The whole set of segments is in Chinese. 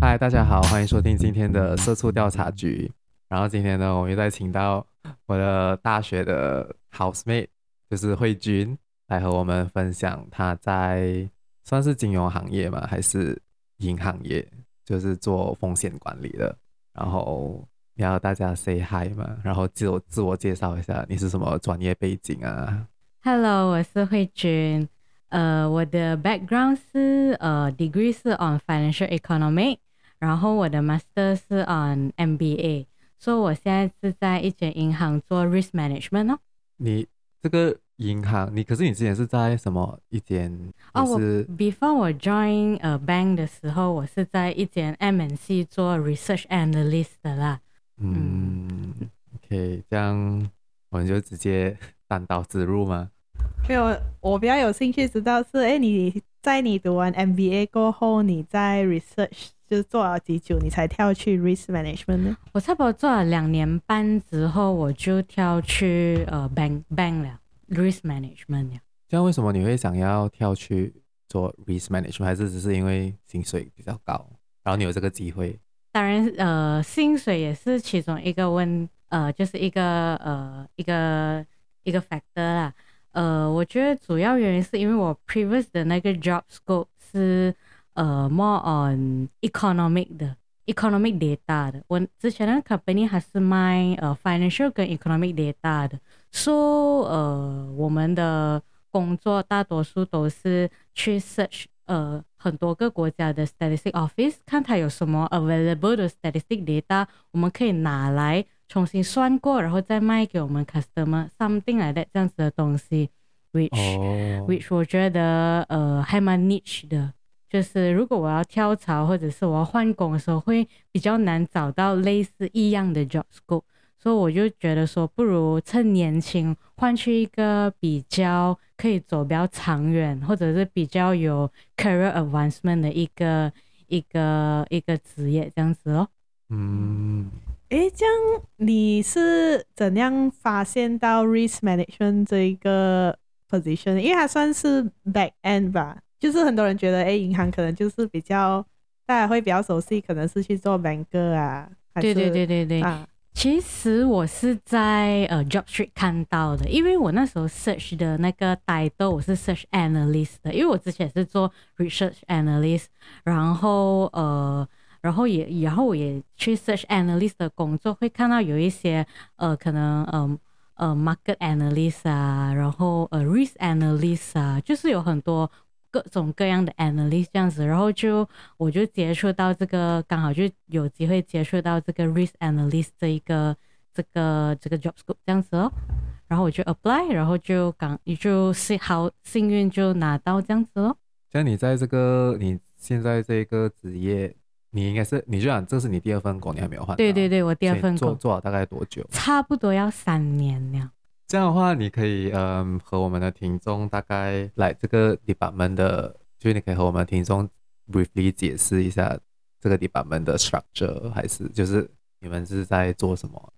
嗨，大家好，欢迎收听今天的社畜调查局。然后今天呢，我们又再请到我的大学的 housemate，就是慧君，来和我们分享他在算是金融行业吗？还是银行业？就是做风险管理的。然后你要大家 say hi 嘛，然后自我自我介绍一下，你是什么专业背景啊？Hello，我是慧君。呃，我的 background 是呃 degree 是 on financial economics，然后我的 master 是 on MBA。所以我现在是在一间银行做 risk management 哦。你这个银行，你可是你之前是在什么一间？哦，我 before 我 join 呃 bank 的时候，我是在一间 MNC 做 research analyst 的啦。嗯，嗯，OK，这样我们就直接单刀直入吗？没有，我比较有兴趣知道是，哎，你在你读完 MBA 过后，你在 research。就是做了几久，你才跳去 risk management 呢？我差不多做了两年半之后，我就跳去呃 bank bank 了 risk management 了。这样为什么你会想要跳去做 risk management？还是只是因为薪水比较高，然后你有这个机会？当然，呃，薪水也是其中一个问，呃，就是一个呃一个一个 factor 啦。呃，我觉得主要原因是因为我 previous 的那个 job scope 是。呃，more on economic 的 economic data 的。我之前的 company 还是卖呃 financial 跟 economic data 的。So，呃，我们的工作大多数都是去 search 呃很多个国家的 statistic office，看它有什么 available 的 statistic data，我们可以拿来重新算过，然后再卖给我们 customer something like that 这样子的东西，which、oh. which 我觉得呃还蛮 niche 的。就是如果我要跳槽或者是我要换工的时候，会比较难找到类似一样的 job scope，所以我就觉得说，不如趁年轻换去一个比较可以走比较长远，或者是比较有 career advancement 的一个一个一个职业这样子哦。嗯，诶，这样你是怎样发现到 risk management 这一个 position？因为它算是 back end 吧。就是很多人觉得，哎，银行可能就是比较大家会比较熟悉，可能是去做 banker 啊。对对对对对。啊，其实我是在呃 JobStreet 看到的，因为我那时候 search 的那个 title 我是 search analyst 的，因为我之前是做 research analyst，然后呃，然后也然后我也去 search analyst 的工作，会看到有一些呃可能嗯呃，market analyst 啊，然后呃 risk analyst 啊，就是有很多。各种各样的 analyst 这样子，然后就我就接触到这个，刚好就有机会接触到这个 risk analyst 这一个这个这个 job scope 这样子哦，然后我就 apply，然后就刚你就幸好幸运就拿到这样子咯。像你在这个你现在这个职业，你应该是你就讲这是你第二份工，你还没有换？对对对，我第二份工做做了大概多久？差不多要三年了。这样的话，你可以嗯和我们的听众大概来这个 department 的，就是你可以和我们的听众 briefly 解释一下这个 department 的 structure，还是就是你们是在做什么？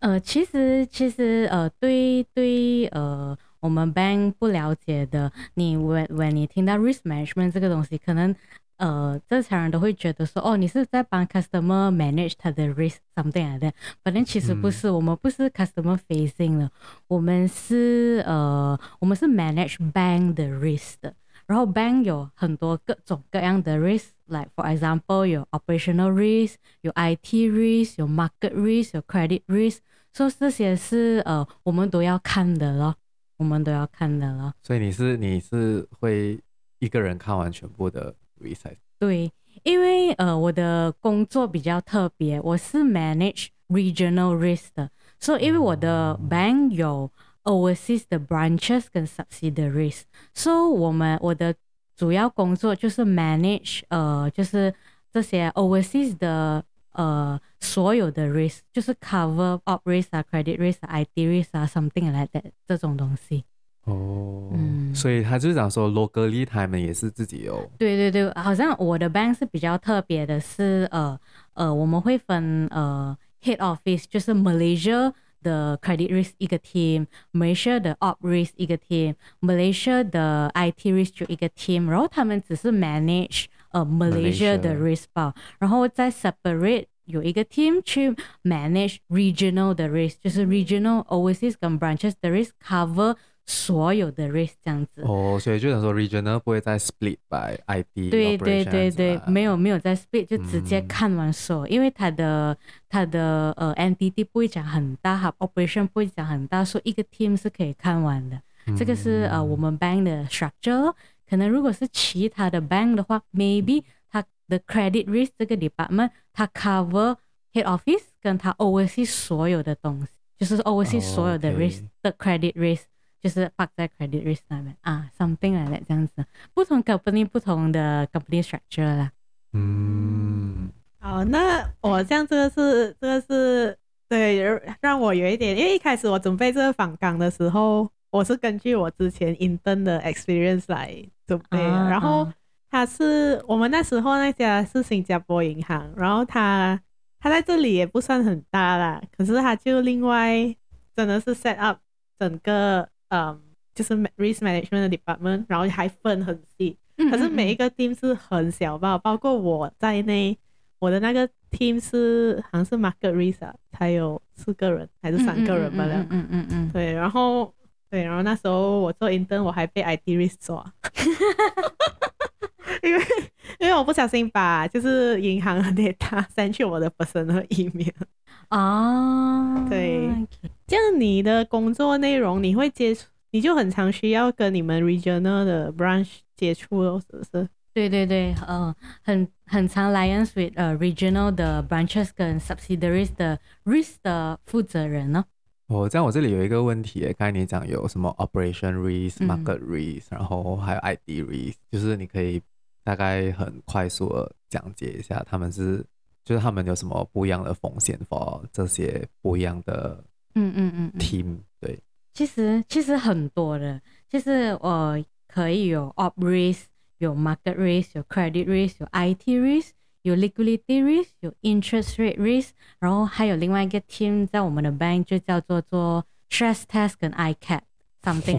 呃，其实其实呃，对对呃，我们 bank 不了解的，你 when when 你听到 risk management 这个东西，可能。呃，正常人都会觉得说，哦，你是在帮 customer manage 他的 risk something like that，反正其实不是，嗯、我们不是 customer facing 的，我们是呃，我们是 manage bank 的 risk 的。然后 bank 有很多各种各样的 risk，like for example 有 operational risk，有 IT risk，有 market risk，有 credit risk，所以这些是呃，我们都要看的咯，我们都要看的咯。所以你是你是会一个人看完全部的？对，因为呃，我的工作比较特别，我是 manage regional risk 的，所以因为我的 bank 有 overseas 的 branches 跟 subsidiaries，所以我们我的主要工作就是 manage 呃，就是这些 overseas 的呃所有的 risk，就是 cover up risk 啊，credit risk 啊，IT risk 啊，something like that 这种东西。哦，嗯，所以他就是讲说，locally 他们也是自己有。对对对，好像我的 bank 是比较特别的是，呃呃，我们会分呃 head office，就是 Malaysia 的 credit risk 一个 team，Malaysia 的 op risk 一个 team，Malaysia 的 IT risk 就一个 team，然后他们只是 manage 呃 Malaysia 的 risk 包，然后再 separate 有一个 team 去 manage regional 的 risk，就是 regional overseas 跟 branches 的 risk cover。 所有的 risk 这样子哦，所以就等于说 regional 不会再 split by ID，对对对对，没有没有再 split，就直接看完所有，嗯、因为它的它的呃 entity 不会讲很大，哈 operation 不会讲很大，所以一个 team 是可以看完的。嗯、这个是呃我们 bank 的 structure，可能如果是其他的 bank 的话，maybe 它的 credit risk 这个 department 它 cover head office 跟它 oversee 所有的东西，就是 oversee 所有的 risk 的 credit risk。就是放在 credit risk 上面啊，something 来的这样子，不同 company 不同的 company structure 啦。嗯，好，那我这样这个是这个是对，让我有一点，因为一开始我准备这个访港的时候，我是根据我之前 intern 的 experience 来准备的，啊、然后他是我们那时候那家是新加坡银行，然后他他在这里也不算很大啦，可是他就另外真的是 set up 整个。嗯，就是 risk management 的 department，然后还分很细，可是每一个 team 是很小吧，包括我在内，我的那个 team 是好像是 market risk 啊，才有四个人还是三个人吧？嗯嗯嗯嗯，对，然后对，然后那时候我做 intern，我还被 IT risk 抓，因为因为我不小心把就是银行的 data send 去我的 personal email。啊，对，这样你的工作内容你会接触，你就很常需要跟你们 regional 的 branch 接触哦，是不是？对对对，呃，很很常 liaise with 呃 regional 的 branches 跟 subsidiaries 的 risk 的负责人呢。哦，这样我这里有一个问题，刚才你讲有什么 operation risk、market risk，然后还有 ID risk，就是你可以大概很快速的讲解一下他们是。就是他们有什么不一样的风险，for 这些不一样的嗯嗯嗯 team 对，其实其实很多的，其实我可以有 op risk，有 market risk，有 credit risk，有 IT risk，有 liquidity risk，有 interest rate risk，然后还有另外一个 team 在我们的 bank 就叫做做 stress test 跟 ICAP something。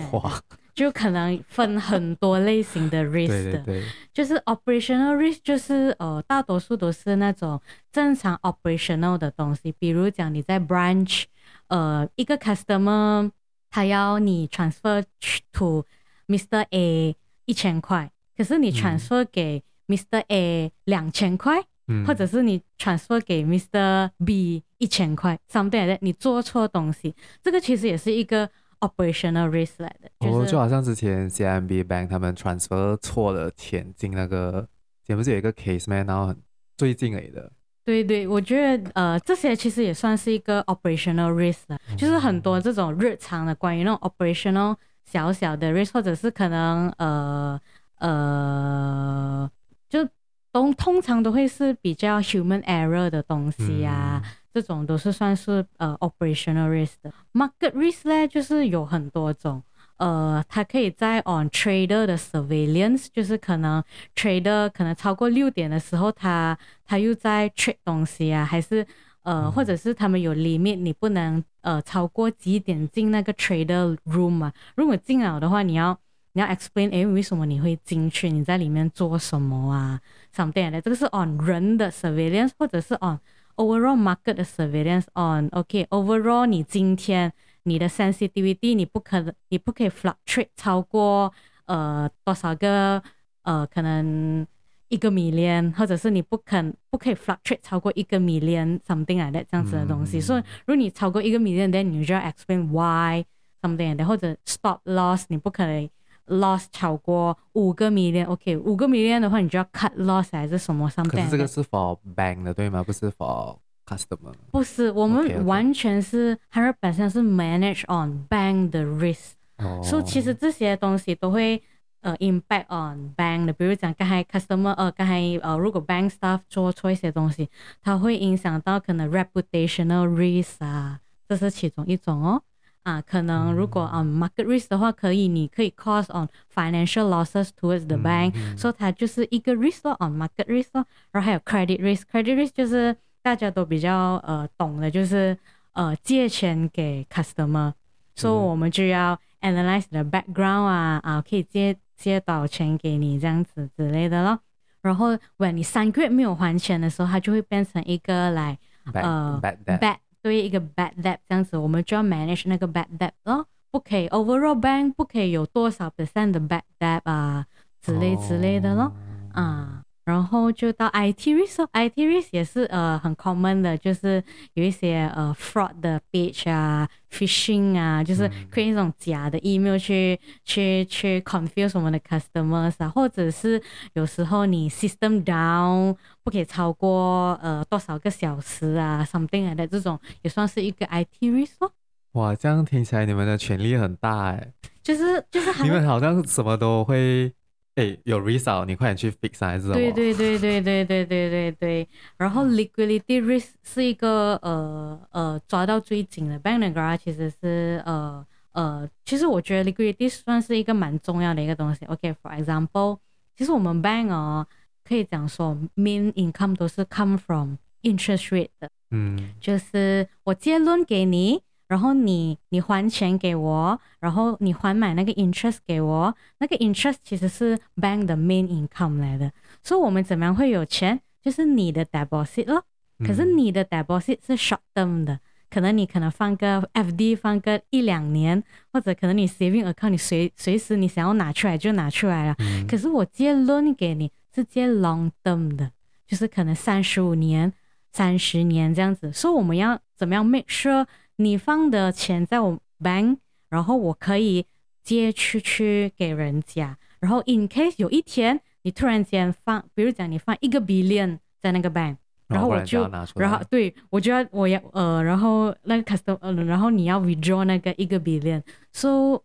就可能分很多类型的 risk 的，对对对，就是 operational risk，就是呃，大多数都是那种正常 operational 的东西，比如讲你在 branch，呃，一个 customer 他要你 transfer to Mr. A 一千块，可是你 transfer 给 Mr. A 两千块，嗯、或者是你 transfer 给 Mr. B 一千块，something like that，你做错东西，这个其实也是一个。Operational risk 来的，就是、哦，就好像之前 CIMB Bank 他们 transfer 错了钱进那个，前不是有一个 case 吗？然后最近而已的。对对，我觉得呃，这些其实也算是一个 operational risk 了，嗯、就是很多这种日常的关于那种 operational 小小的 risk，或者是可能呃呃，就都通常都会是比较 human error 的东西呀、啊。嗯这种都是算是呃 operational risk 的，market risk 呢，就是有很多种，呃，它可以在 on trader 的 surveillance，就是可能 trader 可能超过六点的时候他，他他又在 trade 东西啊，还是呃，或者是他们有 limit，你不能呃超过几点进那个 trader room 啊，如果进了的话，你要你要 explain，哎，为什么你会进去？你在里面做什么啊？something 的，这个是 on 人的 surveillance，或者是 on Overall market 的 surveillance on，OK，Overall，okay，你今天你的 sensitivity 你不可你不可以 fluctuate 超过呃多少个呃可能一个 million，或者是你不肯不可以 fluctuate 超过一个 million something like that 这样子的东西。所以如果你超过一个 million，then 你就要 explain why something like that，或者 stop loss 你不可以。 Loss 超过五个 million，OK，五个 million 的话，你就要 cut loss 还是什么上？可是这个是 for bank 的对吗？不是 for customer。不是，我们完全是 hundred percent 是 manage on bank 的 risk。哦。所以其实这些东西都会呃 impact on bank 的，比如讲刚才 customer，呃，刚才呃如果 bank staff 做错一些东西，它会影响到可能 reputational risk 啊，这是其中一种哦。啊，可能如果啊、um, market risk 的话，可以，你可以 cause on financial losses towards the bank，所以、嗯嗯 so、它就是一个 risk 咯，on market risk 咯，然后还有 credit risk，credit risk 就是大家都比较呃懂的，就是 呃借钱给 customer，所以我们就要 analyze the background 啊啊，可以借借多少钱给你这样子之类的咯。然后，when 你三个月没有还钱的时候，它就会变成一个来 bad, 呃 bad debt bad 对一个 bad debt 这样子，我们就要 manage 那个 bad debt 咯，不可以 overall bank 不可以有多少 percent 的 bad debt 啊之类之类的咯啊。然后就到 IT risk，IT risk 也是呃很 common 的，就是有一些呃 fraud 的 page 啊，phishing 啊，就是 create 一种假的 email 去、嗯、去去 confuse 我们的 customers 啊，或者是有时候你 system down 不可以超过呃多少个小时啊，something 来的这种也算是一个 IT risk 哦。哇，这样听起来你们的权力很大哎，就是就是你们好像什么都会。哎，有 result，你快点去 fix 还是什么？对对对对对对对对对。然后 liquidity risk 是一个呃呃抓到最紧的。Bank Negara 其实是呃呃，其实我觉得 liquidity 算是一个蛮重要的一个东西。OK，for example，其实我们 bank 哦可以讲说 main income 都是 come from interest rate 的。嗯，就是我借 loan 给你。然后你你还钱给我，然后你还买那个 interest 给我，那个 interest 其实是 bank 的 main income 来的。所以我们怎么样会有钱？就是你的 deposit 咯。可是你的 deposit 是 short term 的，可能你可能放个 FD 放个一两年，或者可能你 saving account 你随随时你想要拿出来就拿出来了。嗯、可是我借 loan 给你是借 long term 的，就是可能三十五年、三十年这样子。所以我们要怎么样 make sure？你放的钱在我 bank，然后我可以借出去给人家。然后 in case 有一天你突然间放，比如讲你放一个 billion 在那个 bank，然后我就，然后对我就要我要呃，然后那个 customer，呃，然后你要 withdraw 那个一个 billion，so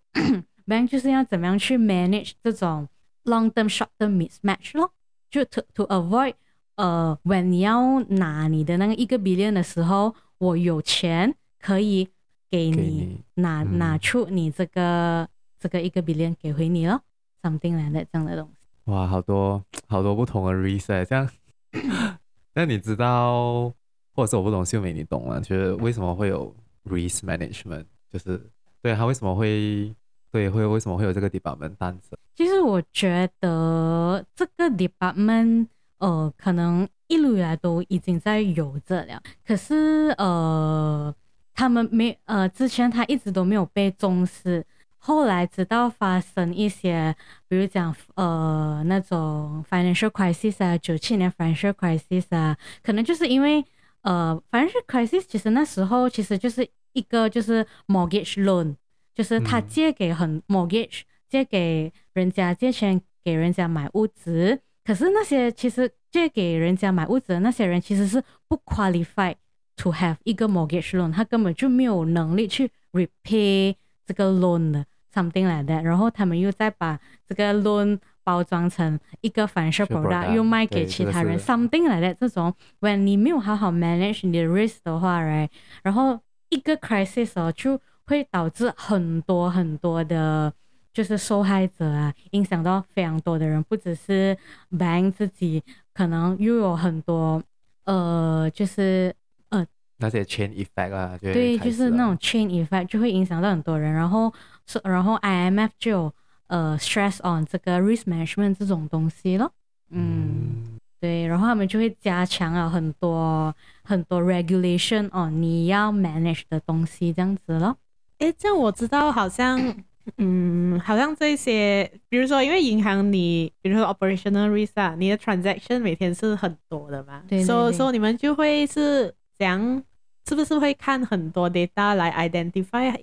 bank 就是要怎么样去 manage 这种 long term short term mismatch 咯，就 to to avoid 呃，when 你要拿你的那个一个 billion 的时候，我有钱。可以给你，拿、嗯、拿出你这个这个一个 billion 给回你咯，something like that 这样的东西。哇，好多好多不同的 reset，这样。那你知道，或者是我不懂，秀美你懂吗？就是为什么会有 risk management？就是对他为什么会对会为什么会有这个 department 单子？其实我觉得这个 department 呃，可能一路以来都已经在有这了，可是呃。他们没呃，之前他一直都没有被重视，后来直到发生一些，比如讲呃那种 financial crisis 啊，九七年 financial crisis 啊，可能就是因为呃 financial crisis 其实那时候其实就是一个就是 mortgage loan，就是他借给很 mortgage、嗯、借给人家借钱给人家买屋子，可是那些其实借给人家买屋子的那些人其实是不 qualify。To have 一个 mortgage loan，他根本就没有能力去 repay 这个 loan 的 something like that。然后他们又再把这个 loan 包装成一个 financial product，又卖给其他人 something like that。这种 when 你没有好好 manage 你的 risk 的话，right，然后一个 crisis 哦就会导致很多很多的，就是受害者啊，影响到非常多的人，不只是 bank 自己，可能又有很多呃，就是。那些 chain effect 啊，对，就是那种 chain effect 就会影响到很多人，然后是然后 IMF 就有呃 stress on 这个 risk management 这种东西咯，嗯，嗯对，然后他们就会加强了很多很多 regulation on 你要 manage 的东西这样子咯。诶，这样我知道，好像嗯，好像这些，比如说因为银行你，比如说 operational risk 啊，你的 transaction 每天是很多的嘛，对，所以所以你们就会是。这样是不是会看很多 data 来 identify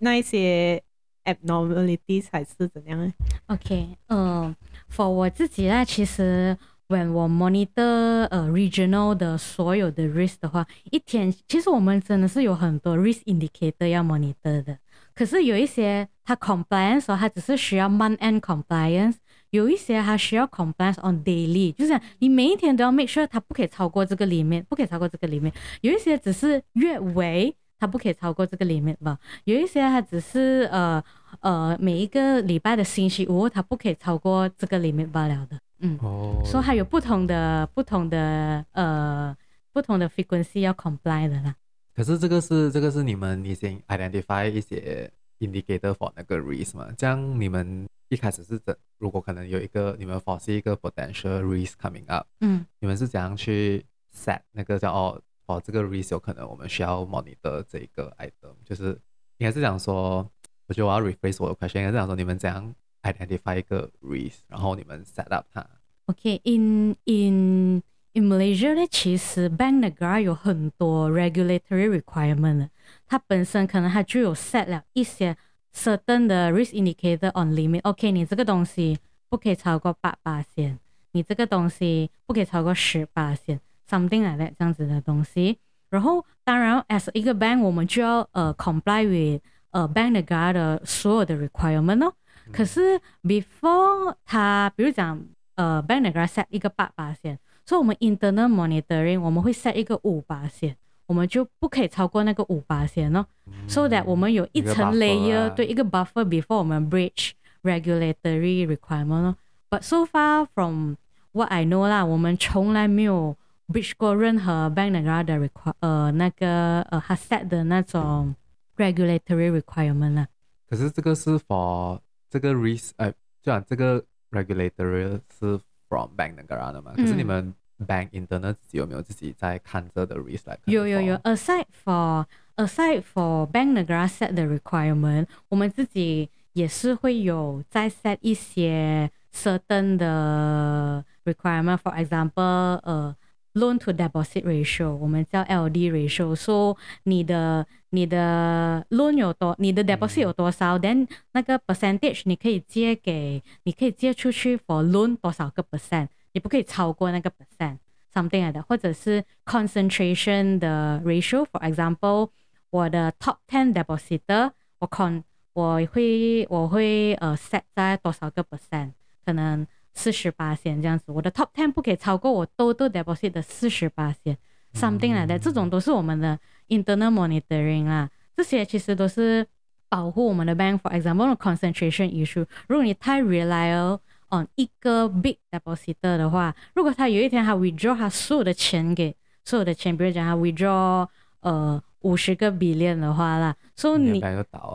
那一些 abnormalities 还是怎样呢？OK，嗯、for 我自己呢，其实 when 我 monitor 呃、regional 的所有的 risk 的话，一天其实我们真的是有很多 risk indicator 要 monitor 的。可是有一些它 compliance 它只是需要 month end compliance。有一些它需要 compliance on daily，就是你每一天都要 make sure 它不可以超过这个 limit，不可以超过这个 limit。有一些只是月尾，它不可以超过这个 limit 吧。有一些它只是呃呃每一个礼拜的星期五，它不可以超过这个 limit 罢了的。嗯，哦，所以还有不同的不同的呃不同的 frequency 要 comply 的啦。可是这个是这个是你们已经 identify 一些 indicator for 那个 risk 嘛？这样你们一开始是怎？如果可能有一个你们 foresee 一个 potential risk coming up，嗯，你们是怎样去 set 那个叫哦哦这个 risk 有可能我们需要 monitor 这个 item，就是应该是讲说，我觉得我要 rephrase 我的 question，应该是讲说你们怎样 identify 一个 risk，然后你们 set up 它。OK，in in in Malaysia 呢，其实 Bank Negara 有很多 regulatory requirement，它本身可能它就有 set 了一些 Certain 的 risk indicator on limit。OK，你这个东西不可以超过八八线，你这个东西不可以超过十八线，something like that 这样子的东西。然后当然，as 一个 bank，我们就要呃 comply with 呃 Bank Negara 的所有的 requirement 哦。可是 before 它，比如讲。呃，Bank Negara set 一个八八线，所以我们 internal monitoring 我们会 set 一个五八线，我们就不可以超过那个五巴仙哦。嗯、so that 我们有一层 layer，对一个 buffer before 我们 breach regulatory requirement 哦。But so far from what I know 啦，我们从来没有 breach 过任何 Bank Negara 的 require 呃那个呃 h a s e t 的那种 regulatory requirement 啦。可是这个是 for 这个 risk，呃，就讲这个。Regulatory 是 from bank 那个的嘛？可是你们 bank internal 自己有没有自己在看这的 risk 来？有有有。Aside for aside for bank Negara set 的 requirement，我们自己也是会有在 set 一些 certain 的 requirement。For example，呃。Loan to deposit ratio，我们叫 LD ratio。说你的你的 loan 有多，你的 deposit 有多少，then、嗯、那个 percentage 你可以借给，你可以借出去 for loan 多少个 percent，你不可以超过那个 percent，something like that，或者是 concentration 的 ratio。For example，我的 top ten depositor，我 con 我会我会呃 set 在多少个 percent，可能。四十八仙这样子，我的 top ten 不可以超过我 total deposit 的四十八仙，something like that，这种都是我们的 internal monitoring 啦。这些其实都是保护我们的 bank。For example，the concentration issue，如果你太 rely on 一个 big depositor 的话，如果他有一天他 withdraw 他所有的钱给所有的钱，比如讲他 withdraw 呃。五十个 billion 的话啦，所以你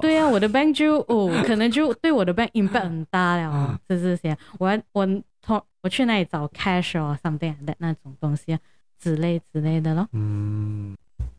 对啊，我的 bank 就哦，可能就 对我的 bank impact 很大了，是是是，我要我从我去那里找 cash 哦，something like that 那种东西之类之类的咯。嗯，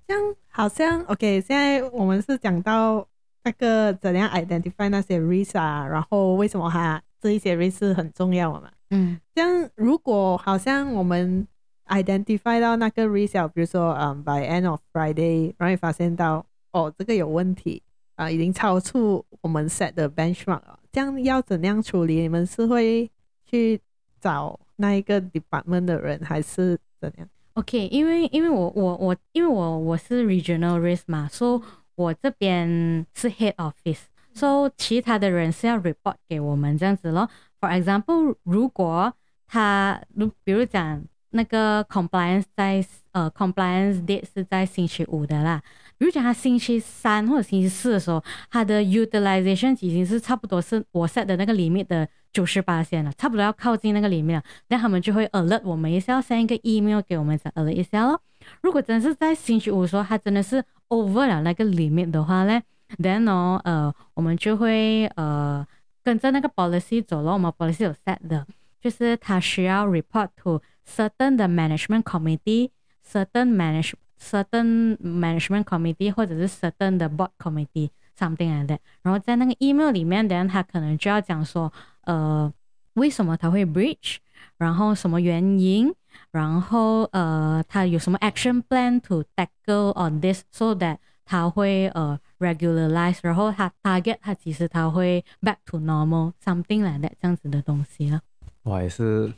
这样好像 OK，现在我们是讲到那个怎样 identify 那些 risk 啊，然后为什么哈这一些 risk 很重要嘛？嗯，这样如果好像我们。identify 到那个 risk，比如说，嗯，by end of Friday，然后发现到，哦，这个有问题，啊、呃，已经超出我们 set 的 benchmark 了，这样要怎样处理？你们是会去找那一个 department 的人，还是怎样？OK，因为因为我我我因为我我是 regional risk 嘛，所以我这边是 head office，So 其他的人是要 report 给我们这样子咯。For example，如果他如比如讲。那个 compliance 在呃 compliance date 是在星期五的啦，比如讲他星期三或者星期四的时候，他的 utilization 已经是差不多是我 set 的那个 limit 的九十八线了，差不多要靠近那个 limit 了，那他们就会 alert 我们一下，要 send 一个 email 给我们再 alert 一下咯。如果真是在星期五的时候，他真的是 over 了那个 limit 的话呢 ，then 哦呃我们就会呃跟着那个 policy 走咯，我们 policy 有 set 的，就是他需要 report to certain 的 management committee，certain manage certain management committee 或者是 certain 的 board committee，something like that。然后在那个 email 里面，等下他可能就要讲说，呃，为什么他会 breach，然后什么原因，然后呃，他有什么 action plan to tackle on this，so that 他会呃 regularize，然后他 target 他其实他会 back to normal，something like that 这样子的东西了。我也是。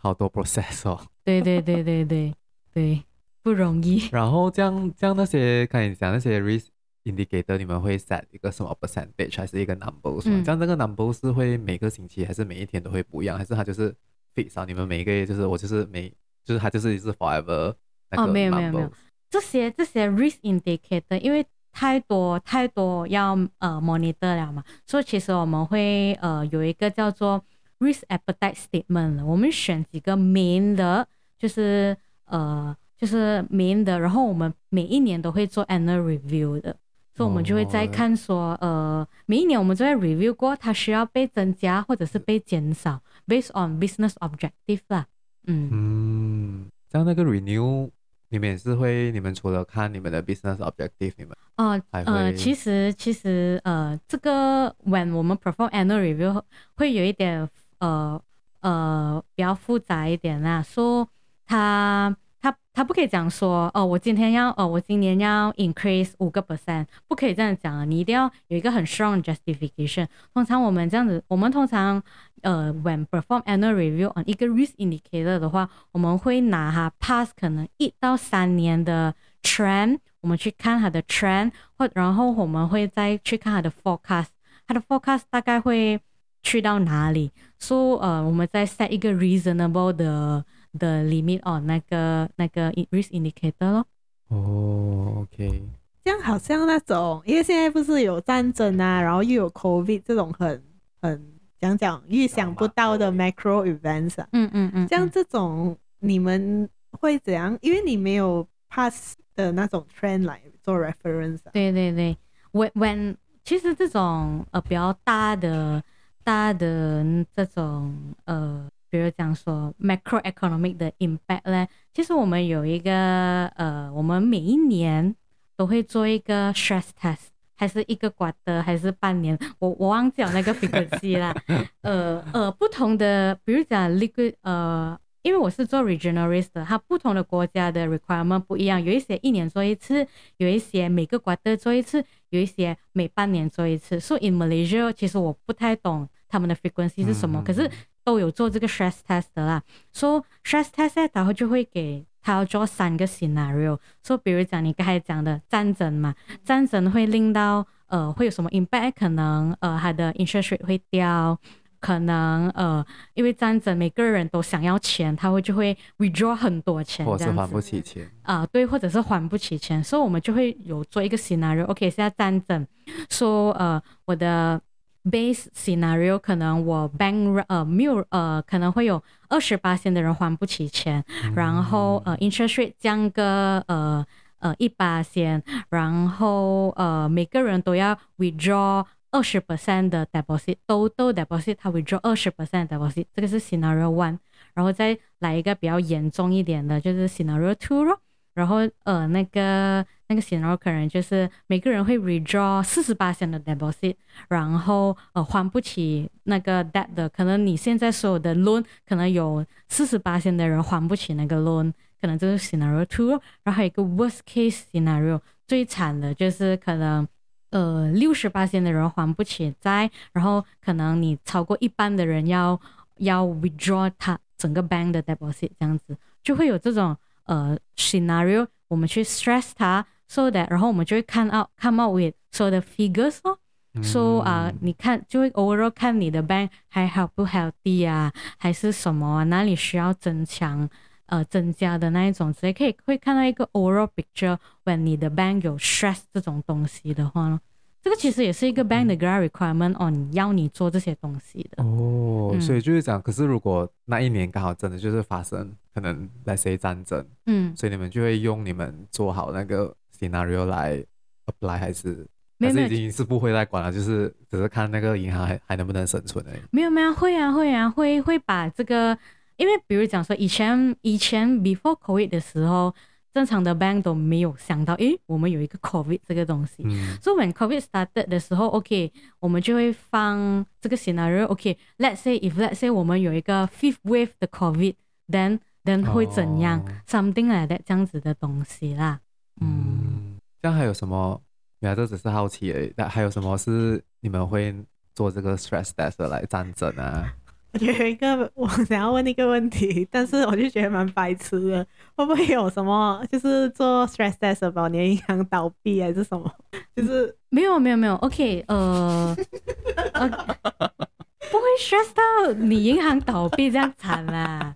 好多 process 哦，对对对对对对，不容易。然后这样这样那些看你讲那些 risk indicator，你们会 set 一个什么 percentage 还是一个 number？嗯，这个 number 是会每个星期还是每一天都会不一样，还是它就是 fix 啊？你们每一个月就是我就是每就是它就是一直 forever 那个 number？哦，没有没有没有，这些这些 risk indicator 因为太多太多要呃 monitor 了嘛，所以其实我们会呃有一个叫做。Risk appetite statement，我们选几个 main 的，就是呃就是 main 的，然后我们每一年都会做 annual review 的，所以我们就会再看说，呃，每一年我们都会 review 过，它需要被增加或者是被减少，based on business objective 啦。嗯嗯，像那个 renew，你们也是会，你们除了看你们的 business objective，你们哦呃，其实其实呃，这个 when 我们 perform annual review 会有一点呃呃比较复杂一点啦，说它。他他不可以讲说哦，我今天要哦，我今年要 increase 五个 percent，不可以这样讲啊！你一定要有一个很 strong justification。通常我们这样子，我们通常呃，when perform annual review on 一个 risk indicator 的话，我们会拿它 past 可能一到三年的 trend，我们去看它的 trend，或然后我们会再去看它的 forecast，它的 forecast 大概会去到哪里？So 呃，我们再 set 一个 reasonable 的。的 limit on 那个那个 risk indicator 咯。哦、oh,，OK，这样好像那种，因为现在不是有战争啊，然后又有 COVID 这种很很讲讲预想不到的 macro events 啊。嗯嗯嗯。像这种你们会怎样？因为你没有 pass 的那种 trend 来做 reference、啊。对对对，when when 其实这种呃比较大的大的这种呃。比如讲说 macroeconomic 的 impact 呢，其实我们有一个呃，我们每一年都会做一个 stress test，还是一个 quarter，还是半年，我我忘记了那个 frequency 啦。呃呃，不同的，比如讲 liquid，呃，因为我是做 regional risk 的，它不同的国家的 requirement 不一样，有一些一年做一次，有一些每个 quarter 做一次，有一些每半年做一次。所以 in Malaysia，其实我不太懂他们的 frequency 是什么，嗯、可是。都有做这个 stress test 的啦，说、so, stress test 然后就会给他要做三个 scenario，说、so, 比如讲你刚才讲的战争嘛，战争会令到呃会有什么 impact？可能呃他的 interest rate 会掉，可能呃因为战争每个人都想要钱，他会就会 withdraw 很多钱，或者是还不起钱啊、呃，对，或者是还不起钱，所、so, 以我们就会有做一个 scenario。OK，现在战争，说、so, 呃我的。Base scenario 可能我 bank 呃没有呃可能会有二十八线的人还不起钱，嗯、然后呃 interest rate 降个呃呃一八线，然后呃每个人都要 withdraw 二十 percent 的 deposit，都都 deposit 他 withdraw 二十 percent deposit，这个是 scenario one，然后再来一个比较严重一点的，就是 scenario two 咯。然后呃，那个那个 scenario 可能就是每个人会 withdraw 四十八千的 deposit，然后呃还不起那个 debt 的，可能你现在所有的 loan 可能有四十八千的人还不起那个 loan，可能这是 scenario two。然后还有一个 worst case scenario，最惨的就是可能呃六十八千的人还不起债，然后可能你超过一半的人要要 withdraw 他整个 bank 的 deposit，这样子就会有这种。呃，scenario，我们去 stress 它，so that，然后我们就会看 out come out with so the figures 哦，so 啊，你看就会 overall 看你的 bank 还 healthy 不 healthy 啊，还是什么啊，哪里需要增强呃增加的那一种，直接可以会看到一个 overall picture when 你的 bank 有 stress 这种东西的话呢。这个其实也是一个 bank 的 requirement on 要你做这些东西的。哦，所以就是讲，可是如果那一年刚好真的就是发生可能 let's say 战争，嗯，所以你们就会用你们做好那个 scenario 来 apply 还是还是已经是不会再管了，就是只是看那个银行还还能不能生存而已。没有没有会啊会啊会会把这个，因为比如讲说以前以前 before COVID 的时候。正常的 bank 都没有想到，诶，我们有一个 COVID 这个东西。嗯、所以 when COVID started 的时候，OK，我们就会放这个 scenario。OK，let's、okay, say if let's say 我们有一个 fifth wave 的 COVID，then then 会怎样、哦、？Something like that 这样子的东西啦。嗯，嗯这样还有什么？原来这只是好奇而已。那还有什么是你们会做这个 stress test 来战争啊？我觉得有一个，我想要问一个问题，但是我就觉得蛮白痴的，会不会有什么就是做 stress test 保你的银行倒闭还是什么？就是没有没有没有，OK，呃，呃不会 stress 到你银行倒闭这样惨啦，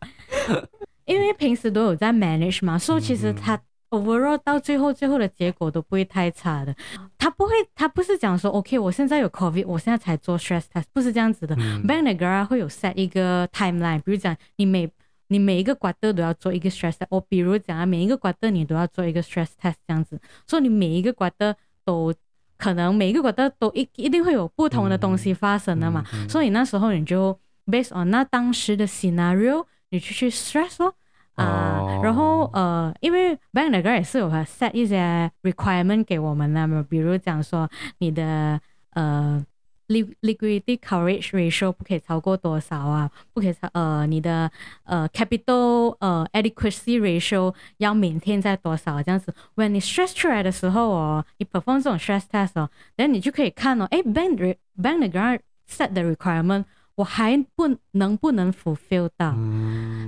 因为平时都有在 manage 嘛，所以其实他。Overall 到最后，最后的结果都不会太差的。他不会，他不是讲说，OK，我现在有 COVID，我现在才做 stress test，不是这样子的。嗯、Bank Negara 会有 set 一个 timeline，比如讲你每你每一个 quarter 都要做一个 stress test。我比如讲啊，每一个 quarter 你都要做一个 stress test 这样子，所以你每一个 quarter 都可能每一个 quarter 都一一定会有不同的东西发生的嘛。嗯嗯嗯、所以那时候你就 based on 那当时的 scenario，你去去 stress 咯。啊，uh, 然后呃，因为 bank 那边也是有 set 一些 requirement 给我们的嘛，比如讲说你的呃 liquidity coverage ratio 不可以超过多少啊，不可以超呃你的呃 capital 呃 adequacy ratio 要 maintain 在多少这样子。When 你 stress 出来的时候哦，你 perform 这种 stress test 哦，然后你就可以看哦，哎 bank bank 那边 set 的 requirement。我还不能不能 fulfill 到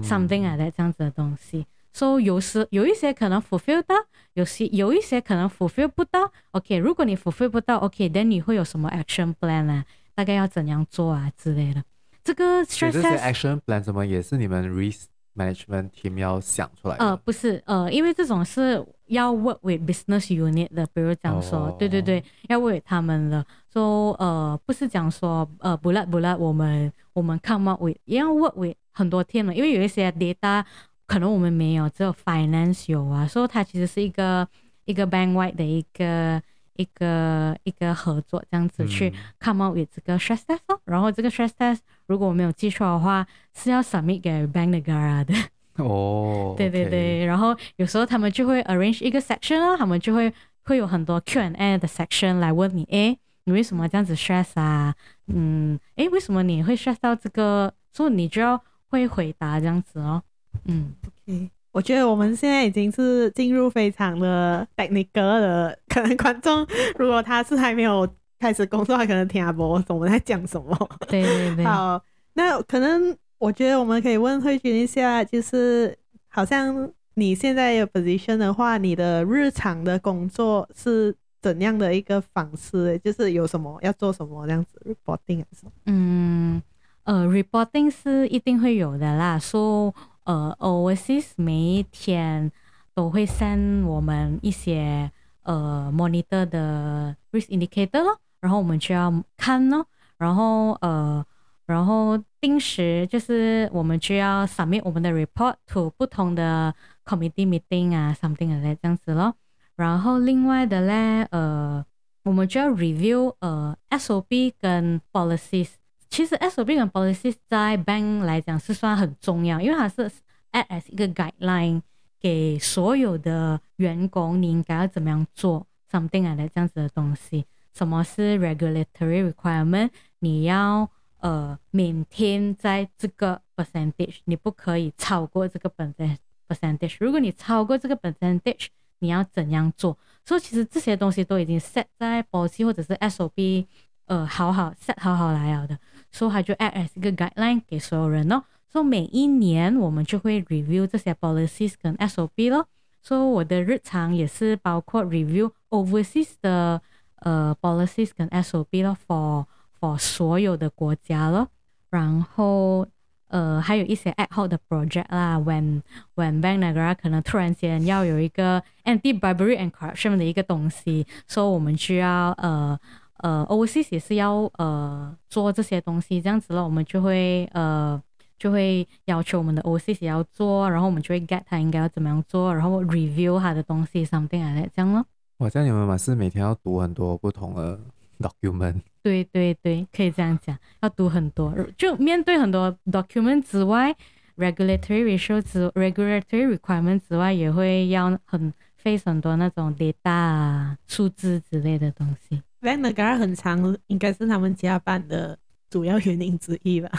something like that 这样子的东西，所以有时有一些可能 fulfill 到，有些有一些可能 fulfill 不到。OK，如果你 fulfill 不到，OK，then 你会有什么 action plan 啊？大概要怎样做啊之类的？这个 stress test 这些 action plan 什么也是你们 risk management team 要想出来的？呃，不是，呃，因为这种是要 work with business unit 的，比如讲说，oh. 对对对，要 work 他们的。说呃，不是讲说呃，不啦不啦，我们我们 come up with 也要 work with 很多 team 嘛，因为有一些 data 可能我们没有，只有 finance 有啊，所以它其实是一个一个 bank wide 的一个一个一个合作这样子去 come up with 这个 stress test，哦，然后这个 stress test 如果我没有记错的话是要 submit 给 Bank Negara 的哦，对对对，okay. 然后有时候他们就会 arrange 一个 section 啊，他们就会会有很多 Q&A 的 section 来问你，诶。你为什么这样子 stress 啊？嗯，诶，为什么你会 stress 到这个？所以你就要会回答这样子哦。嗯，OK，我觉得我们现在已经是进入非常的 technical 的，可能观众 如果他是还没有开始工作，他可能听不懂我们在讲什么。对对对。好，那可能我觉得我们可以问卉君一下，就是好像你现在有 position 的话，你的日常的工作是？怎样的一个方式？就是有什么要做什么这样子 reporting 还是什么？嗯，呃，reporting 是一定会有的啦。说呃，overseas 每一天都会 send 我们一些呃 monitor 的 risk indicator 咯，然后我们就要看咯，然后呃，然后定时就是我们就要 submit 我们的 report to 不同的 committee meeting 啊，something like that 这样子咯。然后另外的嘞，呃，我们就要 review 呃 SOP 跟 policies。其实 SOP 跟 policies 在 bank 来讲是算很重要，因为它是 act as 一个 guideline 给所有的员工，你应该要怎么样做 something like that 这样子的东西。什么是 regulatory requirement？你要呃 maintain 在这个 percentage，你不可以超过这个 percentage。如果你超过这个 percentage，你要怎样做？所以其实这些东西都已经 set 在 policy 或者是 SOP，呃，好好 set 好好来了的，所以它就 act as 一个 guideline 给所有人哦。所以每一年我们就会 review 这些 policies 跟 SOP 咯。所以我的日常也是包括 review overseas 的呃 policies 跟 SOP 咯，for 我所有的国家咯，然后呃还有一些爱好的 project 啦，when when bank 那个，可能突然间要有一个 anti bribery and corruption 的一个东西，所以我们需要呃呃 OCS 是要呃做这些东西，这样子了，我们就会呃就会要求我们的 OCS 要做，然后我们就会 get 他应该要怎么样做，然后 review 他的东西 something like that，这样咯。我猜你们嘛是每天要读很多不同的 document。对对对，可以这样讲，要读很多，就面对很多 document 之外，regulatory ratio 之 regulatory requirement 之外，也会要很 face 很多那种 data 啊、数字之类的东西。Bank Negara 很长，应该是他们加班的主要原因之一吧？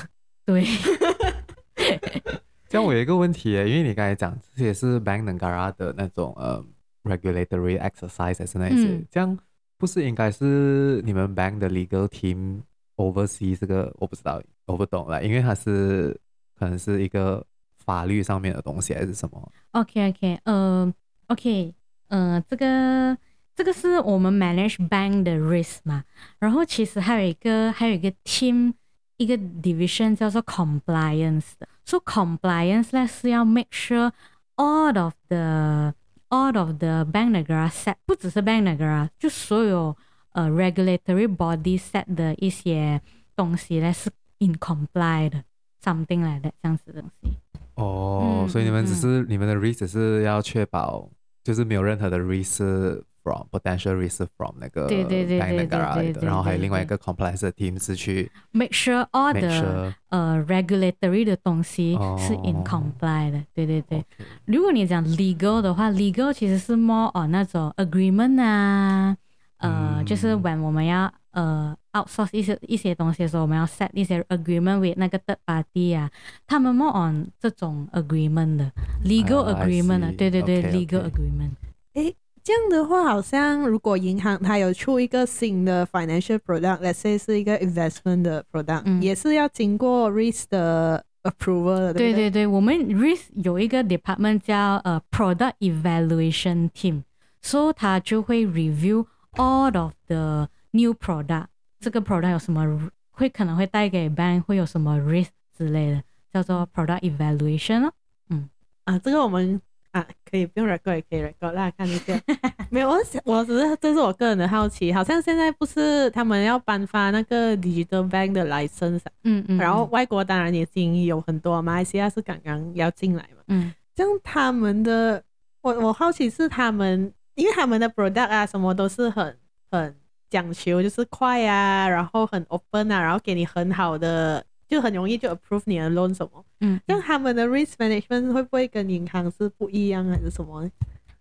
对。这样我有一个问题，因为你刚才讲这些是 Bank Negara 的那种呃 regulatory exercise 还是那些，嗯、这样。不是应该是你们 bank 的 legal team oversee 这个，我不知道，我不懂了，因为它是可能是一个法律上面的东西还是什么？OK OK，呃，OK，呃，这个这个是我们 manage bank 的 risk 嘛，然后其实还有一个还有一个 team 一个 division 叫做 compliance 的，所以 compliance 呢是要 make sure all of the All of the Bank Negara set 不只是 Bank Negara，就所有呃 regulatory body set 的一些东西呢是 in comply 的，something like that 这样子的东西。 哦，嗯、所以你们只是、嗯、你们的 risk 只是要确保，就是没有任何的 risk。 from potential risk from 那个对对对对对对，然后还有另外一个 compliance team 是去 make sure all the 呃 regulatory 的东西是 in comply 的，对对对。如果你讲 legal 的话，legal 其实是 more on 那种 agreement 啊，呃，就是 when 我们要呃 outsource 一些一些东西的时候，我们要 set 一些 agreement with 那个 third party 啊，他们 more on 这种 agreement 的 legal agreement 啊，对对对，legal agreement。诶。 这样的话，好像如果银行它有出一个新的 financial product，let's say 是一个 investment 的 product，、嗯、也是要经过 risk 的 approval 的。对对对，我们 risk 有一个 department 叫呃 product evaluation team，所以它就会 review all of the new product，这个 product 有什么会可能会带给 bank 会有什么 risk 之类的，叫做 product evaluation 哦。嗯啊，这个我们。 啊，可以不用 record 也可以 record，大家看一下。没有，我我只是这是我个人的好奇，好像现在不是他们要颁发那个 digital bank 的 license，嗯嗯，然后外国当然已经有很多，马来西亚是刚刚要进来嘛，嗯，像他们的，我我好奇是他们，因为他们的 product 啊什么都是很很讲求，就是快啊，然后很 open 啊，然后给你很好的。就很容易就 approve 你的 loan 什么，嗯，像他们的 risk management 会不会跟银行是不一样还是什么？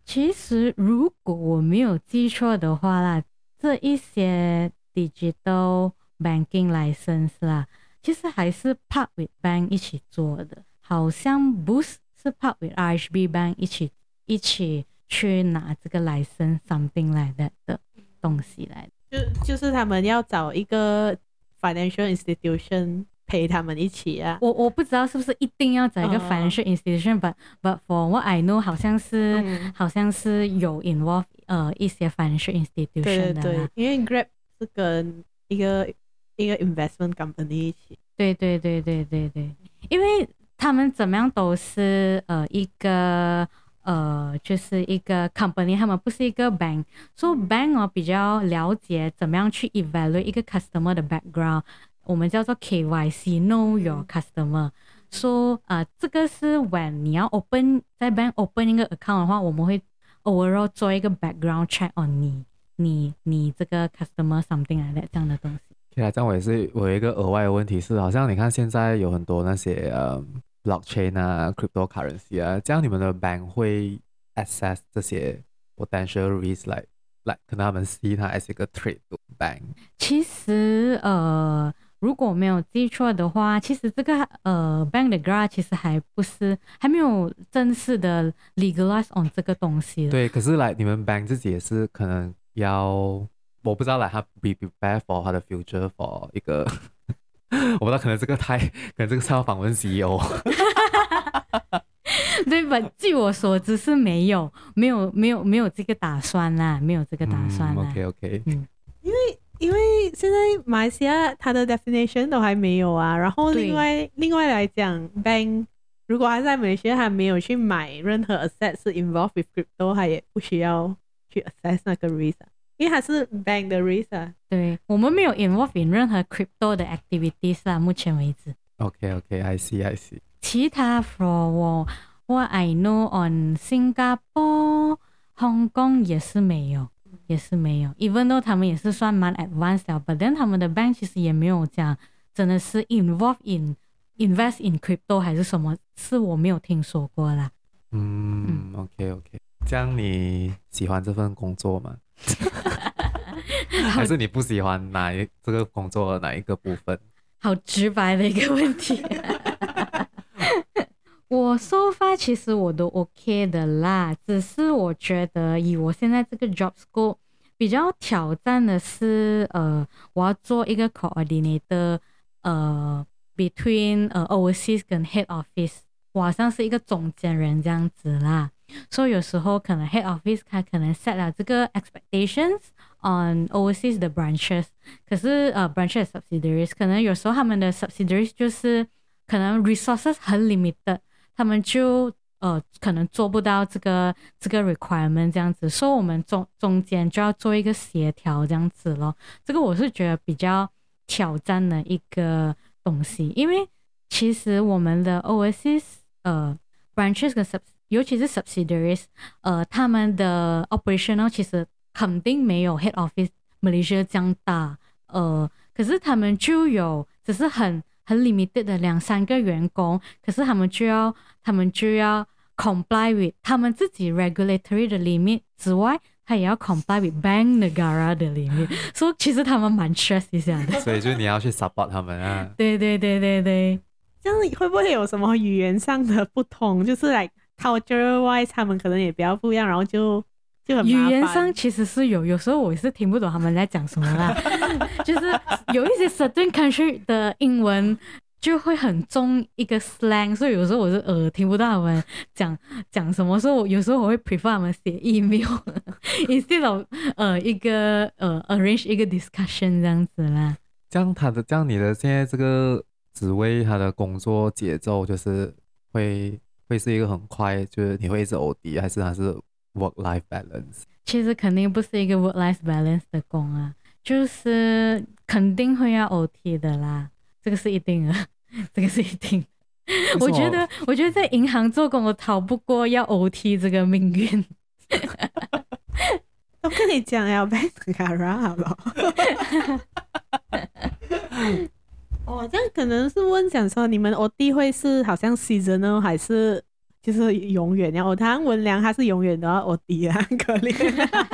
其实如果我没有记错的话啦，这一些 digital banking license 啦，其实还是 part with bank 一起做的，好像 Boost 是 part with RHB Bank 一起一起去拿这个 license something like that 的东西来，就就是他们要找一个 financial institution。陪他们一起啊！我我不知道是不是一定要找一个 financial institution，but、uh, but for what I know，好像是、嗯、好像是有 involve 呃一些 financial institution 的。对对，因为 Grab 是跟一个一个 investment company 一起。对对对对对对，因为他们怎么样都是呃一个呃就是一个 company，他们不是一个 bank，所以 bank 我比较了解怎么样去 evaluate 一个 customer 的 background。我们叫做 KYC，Know Your Customer。说啊，这个是 when 你要 open 在 bank open 一个 account 的话，我们会 overall 做一个 background check on 你，你你这个 customer something like that 这样的东西。对啊，这样我也是，我有一个额外的问题是，好像你看现在有很多那些呃 blockchain 啊，cryptocurrency 啊，这样你们的 bank 会 access 这些 potential risk like like 可能他们 see 它 as 一个 trade bank。其实呃。如果没有记错的话，其实这个呃，Bank Negara 其实还不是还没有正式的 legalize on 这个东西。对，可是来你们 Bank 自己也是可能要，我不知道来他 be prepare for 他的 future for 一个，我不知道可能这个太可能这个是要访问 CEO。对吧？据我所知是没有，没有，没有，没有这个打算啦，没有这个打算啦。嗯、OK OK，嗯，因为。因为现在马来西亚它的 definition 都还没有啊，然后另外另外来讲，bank 如果还在马来西亚还没有去买任何 asset 是 involved with crypto，它也不需要去 assess 那个 risk，因为它是 bank 的 risk 啊。对，我们没有 involved in 任何 crypto 的 activities 啊，目前为止。OK OK，I see I see。其他 for 我 what I know on 新加坡、香港也是没有。也是没有，even though 他们也是算蛮 advanced 的，but then 他们的 bank 其实也没有讲，真的是 involve in invest in crypto 还是什么，是我没有听说过啦。嗯，嗯，OK OK，这样你喜欢这份工作吗？还是你不喜欢哪一这个工作的哪一个部分？好直白的一个问题。我说法其实我都 OK 的啦，只是我觉得以我现在这个 job scope 比较挑战的是，呃，我要做一个 coordinator，呃，between 呃 overseas 跟 head office，我好像是一个中间人这样子啦。所以有时候可能 head office 他可能 set 了这个 expectations on overseas 的 branches，可是呃 branches subsidiaries 可能有时候他们的 subsidiaries 就是可能 resources 很 limited。他们就呃可能做不到这个这个 requirement 这样子，所以我们中中间就要做一个协调这样子咯。这个我是觉得比较挑战的一个东西，因为其实我们的 overseas 呃 branches 跟 sub，尤其是 subsidiaries，呃，他们的 operational 其实肯定没有 head office Malaysia 这样大，呃，可是他们就有只是很很 limited 的两三个员工，可是他们就要他们就要 comply with 他们自己 regulatory 的 limit 之外。他也要 comply with Bank Negara 的里面，所以其实他们蛮 stress 一下的。所以就是你要去 support 他们啊。对对对对对，这样会不会有什么语言上的不同？就是 like culture wise，他们可能也比较不一样，然后就就很语言上其实是有，有时候我是听不懂他们在讲什么啦，就是有一些 certain country 的英文。就会很重一个 slang，所以有时候我是呃听不到他们讲讲什么，所以我有时候我会 prefer 他们写 email，instead of 呃一个呃 arrange 一个 discussion 这样子啦。这样他的这样你的现在这个职位，他的工作节奏就是会会是一个很快，就是你会一直 OD，还是还是 work life balance？其实肯定不是一个 work life balance 的工啊，就是肯定会要 OT 的啦，这个是一定的。这个是一定，我觉得，我觉得在银行做工，我逃不过要 OT 这个命运。我跟你讲要 Bank Negara 好不好？哦，这样可能是问想说，你们 OT 会是好像 season 呢，还是就是永远要？我谈文良他是永远都要 OT 啊，很可怜。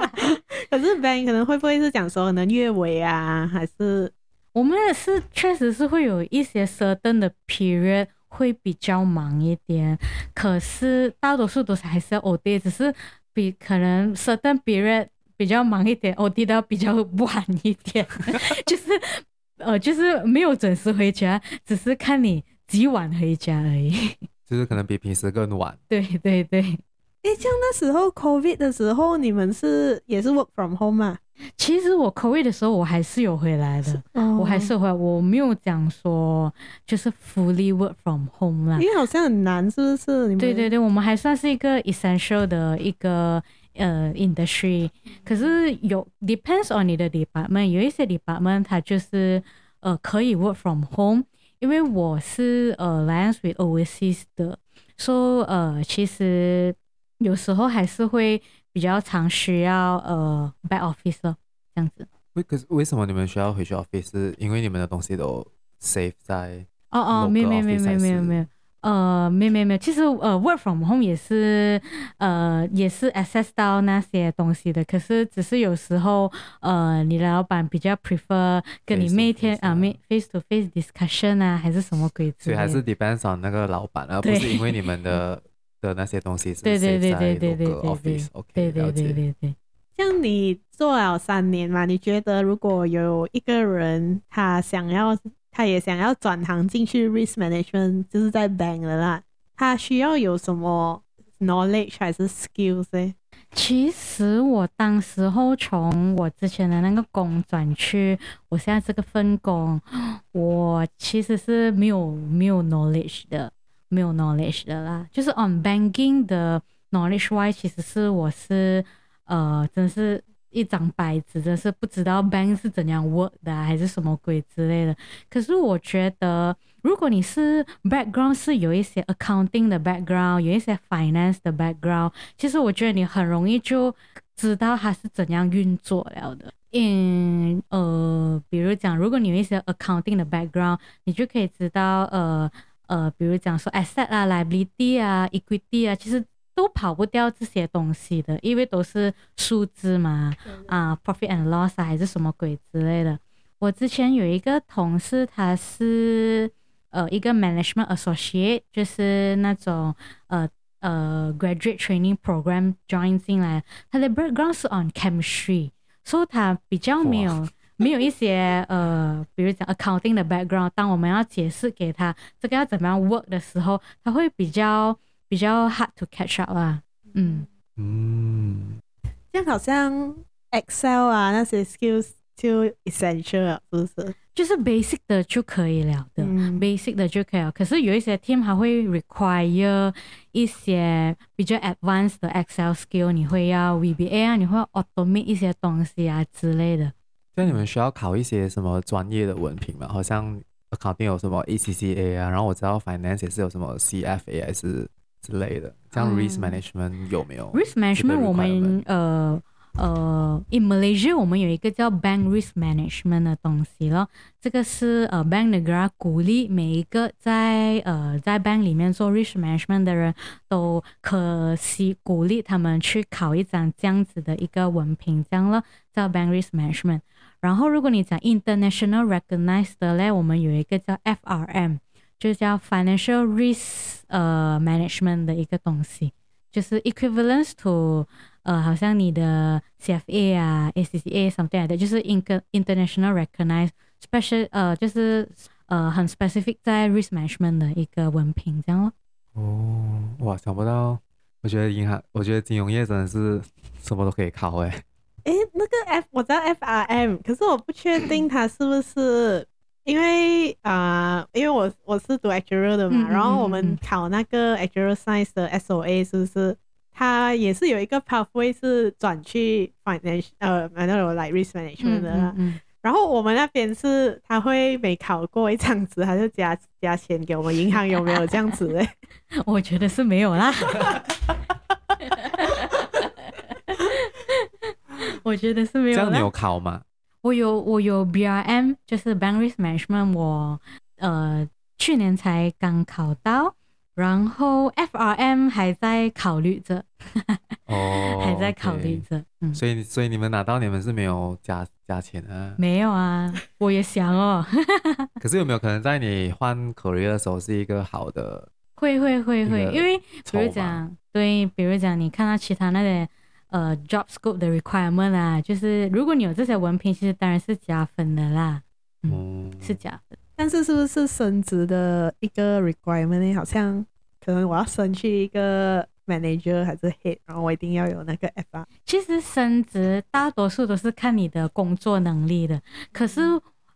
可是 Bank 可能会不会是讲说可能月尾啊，还是？我们也是，确实是会有一些 certain 的 period 会比较忙一点，可是大多数都是还是要 OT，只是比可能 certain period 比较忙一点，OT 的比较晚一点，就是呃，就是没有准时回家，只是看你几晚回家而已，就是可能比平时更晚。对对对，哎，像那时候 COVID 的时候，你们是也是 work from home 吗？其实我 COVID 的时候，我还是有回来的，哦、我还是回来，我没有讲说就是 fully work from home 啦。因为好像很难，是不是？你对对对，我们还算是一个 essential 的一个呃 industry，可是有 depends on 你的 department，有一些 department 它就是呃可以 work from home，因为我是呃 alliance with overseas 的，所以呃其实有时候还是会。比较常需要呃 back office 这样子。为可是为什么你们需要回去 office？是因为你们的东西都 safe 在哦哦，没有没有没有没有没有没有，呃没有没有没有，其实呃 work from home 也是呃也是 access 到那些东西的，可是只是有时候呃你的老板比较 prefer 跟你每天啊 face to face discussion 啊还是什么鬼子，所以还是 depends on 那个老板，而不是因为你们的。的那些东西是，对对对对对对对 office，OK，对对对对对。像你做了三年嘛，你觉得如果有一个人他想要，他也想要转行进去 risk management，就是在 bank 了啦，他需要有什么 knowledge 还是 skills 呢？其实我当时候从我之前的那个工转去我现在这个分工，我其实是没有没有 knowledge 的。没有 knowledge 的啦，就是 on banking 的 knowledge wise，其实是我是呃，真是一张白纸，真是不知道 bank 是怎样 work 的，还是什么鬼之类的。可是我觉得，如果你是 background 是有一些 accounting 的 background，有一些 finance 的 background，其实我觉得你很容易就知道它是怎样运作了的。嗯呃，比如讲，如果你有一些 accounting 的 background，你就可以知道呃。呃，比如讲说 asset 啊、liability 啊、equity 啊，其实都跑不掉这些东西的，因为都是数字嘛，啊，profit and loss 啊，还是什么鬼之类的。我之前有一个同事，他是呃一个 management associate，就是那种呃呃 graduate training program join 进来，他的 background 是 on chemistry，所以他比较没有。没有一些呃，比如讲 accounting 的 background，当我们要解释给他这个要怎么样 work 的时候，他会比较比较 hard to catch up 啊。嗯嗯，这样好像 Excel 啊那些 skills 就 essential 了，是不是？就是 basic 的就可以了的，嗯，basic 的就可以了。可是有一些 team 还会 require 一些比较 advanced 的 Excel skill，你会要 VBA 啊，你会要 automate 一些东西啊之类的。那你们需要考一些什么专业的文凭吗？好像 accounting 有什么 ACCA 啊，然后我知道 finance 也是有什么 CFA 还是之类的，像 risk management 有没有？risk management 我们呃。呃，in Malaysia 我们有一个叫 Bank Risk Management 的东西咯，这个是呃 Bank Negara 鼓励每一个在呃在 bank 里面做 risk management 的人都可惜鼓励他们去考一张这样子的一个文凭，这样咯，叫 Bank Risk Management。然后如果你讲 International Recognized 的嘞，我们有一个叫 FRM，就叫 Financial Risk 呃 Management 的一个东西，就是 equivalence to 呃，好像你的 CFA 啊，ACCA something like that，就是 international recognized special，呃，就是呃很 specific 在 risk management 的一个文凭，这样咯。哦，哇，想不到，我觉得银行，我觉得金融业真的是什么都可以考诶。诶，那个 F 我知道 FRM，可是我不确定它是不是，因为啊、呃，因为我我是读 actuarial 的嘛，然后我们考那个 actuarial science 的 SOA 是不是？它也是有一个 pathway 是转去 finance 呃，反正有 like risk management 的，嗯嗯嗯，然后我们那边是他会每考过一这样子，他就加加钱给我们。银行有没有这样子嘞？我觉得是没有啦。我觉得是没有。这样你有考吗？我有，我有 BRM，就是 bank risk management，我呃去年才刚考到。然后 FRM 还在考虑着，哦，还在考虑着所以所以你们拿到你们是没有加加钱啊？没有啊，我也想哦。可是有没有可能在你换 career 的时候是一个好的？会会会会，因为比如讲，对，比如讲你看到其他那些呃 job scope 的 requirement 啊，就是如果你有这些文凭，其实当然是加分的啦，嗯，嗯是加分。但是是不是升职的一个 requirement？好像可能我要升去一个 manager 还是 head，然后我一定要有那个 FR。其实升职大多数都是看你的工作能力的，可是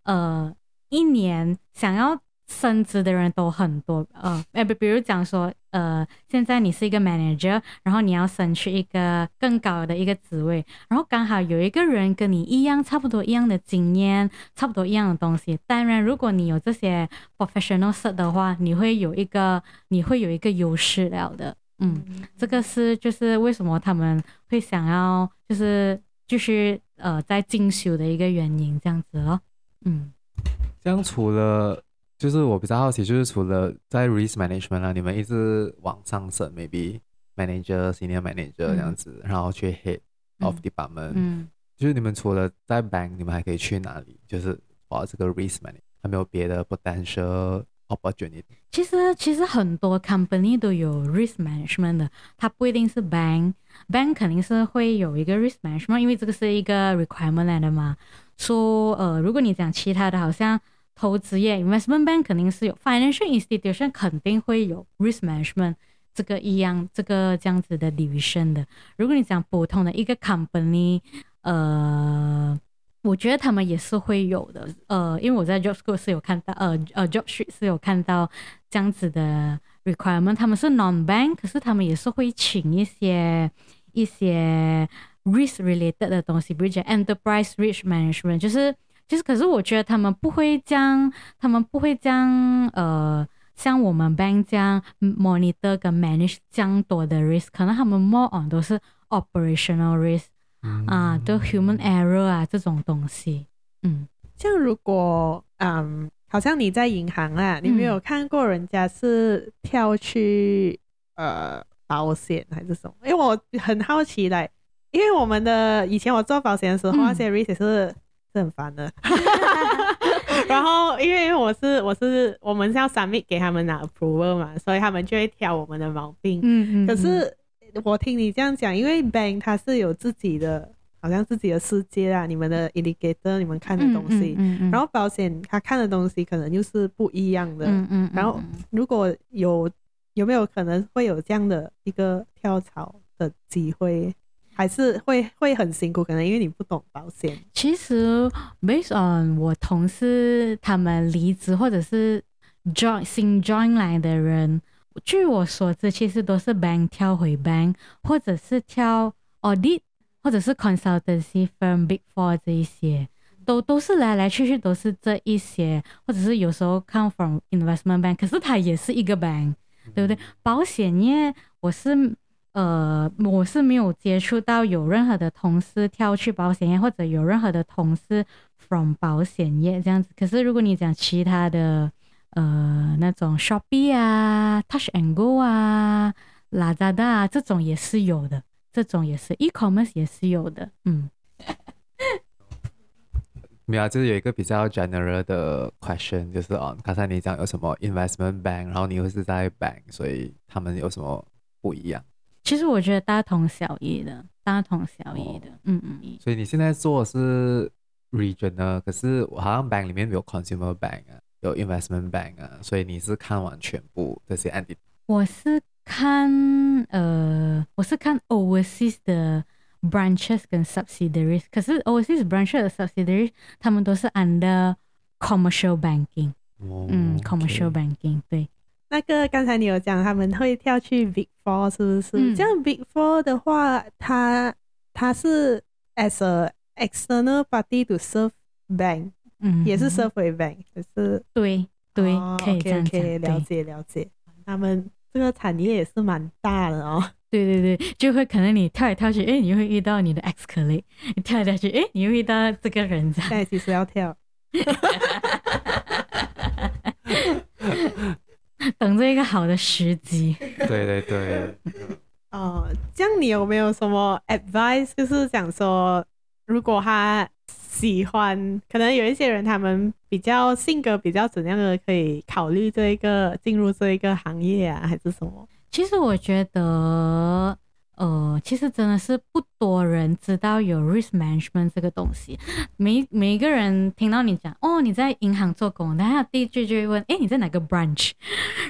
呃，一年想要。升职的人都很多，呃，哎，比比如讲说，呃，现在你是一个 manager，然后你要升去一个更高的一个职位，然后刚好有一个人跟你一样，差不多一样的经验，差不多一样的东西。当然，如果你有这些 professional 的话，你会有一个，你会有一个优势了的。嗯，这个是就是为什么他们会想要就是继续呃在进修的一个原因，这样子咯。嗯，这样除了。就是我比较好奇，就是除了在 risk management 啊，你们一直往上升，maybe manager、senior manager 这样子，嗯、然后去 head of department，嗯，嗯，就是你们除了在 bank，你们还可以去哪里？就是哇，这个 risk management 还没有别的 potential opportunity？其实其实很多 company 都有 risk management 的，它不一定是 bank，bank 肯定是会有一个 risk management，因为这个是一个 requirement 来的嘛。说呃，如果你讲其他的，好像。投资业 investment bank 肯定是有，financial institution 肯定会有 risk management 这个一样这个这样子的 division 的。如果你讲普通的一个 company，呃，我觉得他们也是会有的。呃，因为我在 job school 是有看到，呃呃 job street 是有看到这样子的 requirement。他们是 non bank，可是他们也是会请一些一些 risk related 的东西，比如讲 enterprise risk management，就是。其实，可是我觉得他们不会将，他们不会将，呃，像我们 bank 这样 monitor 跟 manage 这样多的 risk，可能他们 more on 都是 operational risk，嗯、啊，都 human error 啊这种东西。嗯，像如果，嗯，好像你在银行啊，你没有看过人家是跳去，呃，保险还是什么？因为我很好奇嘞，因为我们的以前我做保险的时候，那些 risk 是。是很烦的，然后因为我是我是我们是要 submit 给他们拿 approval 嘛，所以他们就会挑我们的毛病。嗯嗯。可是我听你这样讲，因为 bank 它是有自己的，好像自己的世界啊，你们的 indicator，你们看的东西。嗯嗯，嗯。然后保险他看的东西可能就是不一样的。嗯嗯。然后如果有有没有可能会有这样的一个跳槽的机会？还是会会很辛苦，可能因为你不懂保险。其实，based on 我同事他们离职或者是 join 新 join 来的人，据我所知，其实都是 bank 跳回 bank，或者是跳 audit，或者是 consultancy firm big four 这一些。都都是来来去去都是这一些，或者是有时候 come from investment bank，可是它也是一个 bank，对不对？保险业我是呃我是没有接触到有任何的同事跳去保险业，或者有任何的同事 from 保险业这样子。可是如果你讲其他的呃那种 Shopee 啊、Touch and Go 啊、Lazada 啊这种也是有的，这种也是 e-commerce 也是有的，嗯。没有，就是有一个比较 general 的 question，就是哦，刚才你讲有什么 investment bank，然后你又是在 bank，所以他们有什么不一样？其实我觉得大同小异的，大同小异的，嗯、哦、嗯。所以你现在做的是 region 呢？可是我好像 bank 里面没有 consumer bank 啊，有 investment bank 啊，所以你是看完全部这些案例？我是看呃，我是看 overseas 的。branches 跟 subsidiaries，可是 overseas branches 的 subsidiaries，他们都是 under commercial banking，、oh, 嗯，commercial banking，对。那个刚才你有讲他们会跳去 Big Four，是不是？嗯、这样 Big Four 的话，他他是 as a external party to serve bank，嗯，也是 serve a bank，就是对对，可以这样讲，okay, okay, 了解了解。他们这个产业也是蛮大的哦。对对对，就会可能你跳来跳去，哎，你会遇到你的 ex colleague，你跳来跳去，哎，你会遇到这个人，现在其实要跳，等着一个好的时机。对对对。哦，这样你有没有什么 advice？就是想说，如果他喜欢，可能有一些人他们比较性格比较怎样的，可以考虑这一个进入这一个行业啊，还是什么？其实我觉得，呃，其实真的是不多人知道有 risk management 这个东西。每每一个人听到你讲，哦，你在银行做工，然后第一句就会问，哎，你在哪个 branch？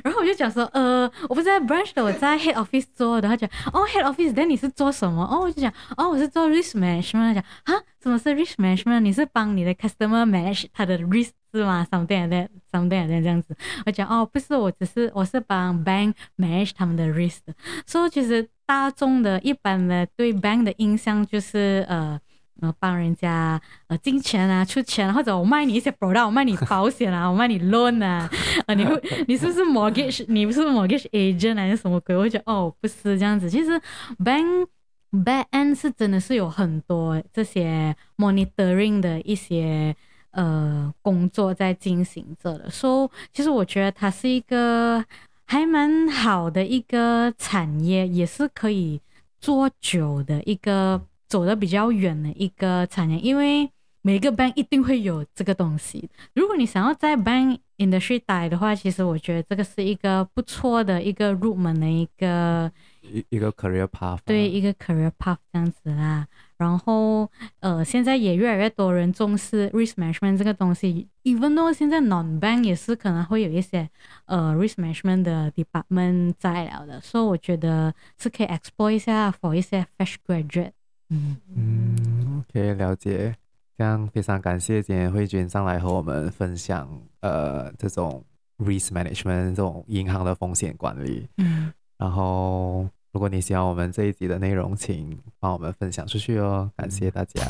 然后我就讲说，呃，我不是在 branch 的，我在 head office 做的。他讲，哦，head office，那你是做什么？哦，我就讲，哦，我是做 risk management。他讲，啊，什么是 risk management？你是帮你的 customer manage 他的 risk。是吗？something like that，something like that 这样子。我讲哦，不是，我只是我是帮 bank manage 他们的 risk。所以其实大众的一般的对 bank 的印象就是呃呃帮人家呃进钱啊、出钱啊，或者我卖你一些 product，我卖你保险啊，我卖你 loan 啊，啊你会你是不是 mortgage？你不是 mortgage agent 还是什么鬼？我讲哦，不是这样子。其实 bank back end 是真的是有很多这些 monitoring 的一些。呃，工作在进行着的，所以其实我觉得它是一个还蛮好的一个产业，也是可以做久的一个，走得比较远的一个产业，因为每个 bank 一定会有这个东西。如果你想要在 bank industry 待的话，其实我觉得这个是一个不错的一个入门的一个一一个 career path，对，一个 career path 这样子啦。然后，呃，现在也越来越多人重视 risk management 这个东西。even though 现在 non bank 也是可能会有一些呃 risk management 的 department 在了的，所以我觉得是可以 explore 一下 for 一些 fresh graduate。嗯嗯，可以了解。这样非常感谢今天慧君上来和我们分享呃这种 risk management 这种银行的风险管理。嗯，然后。如果你喜欢我们这一集的内容，请帮我们分享出去哦，感谢大家，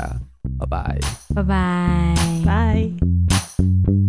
拜拜，拜拜，拜。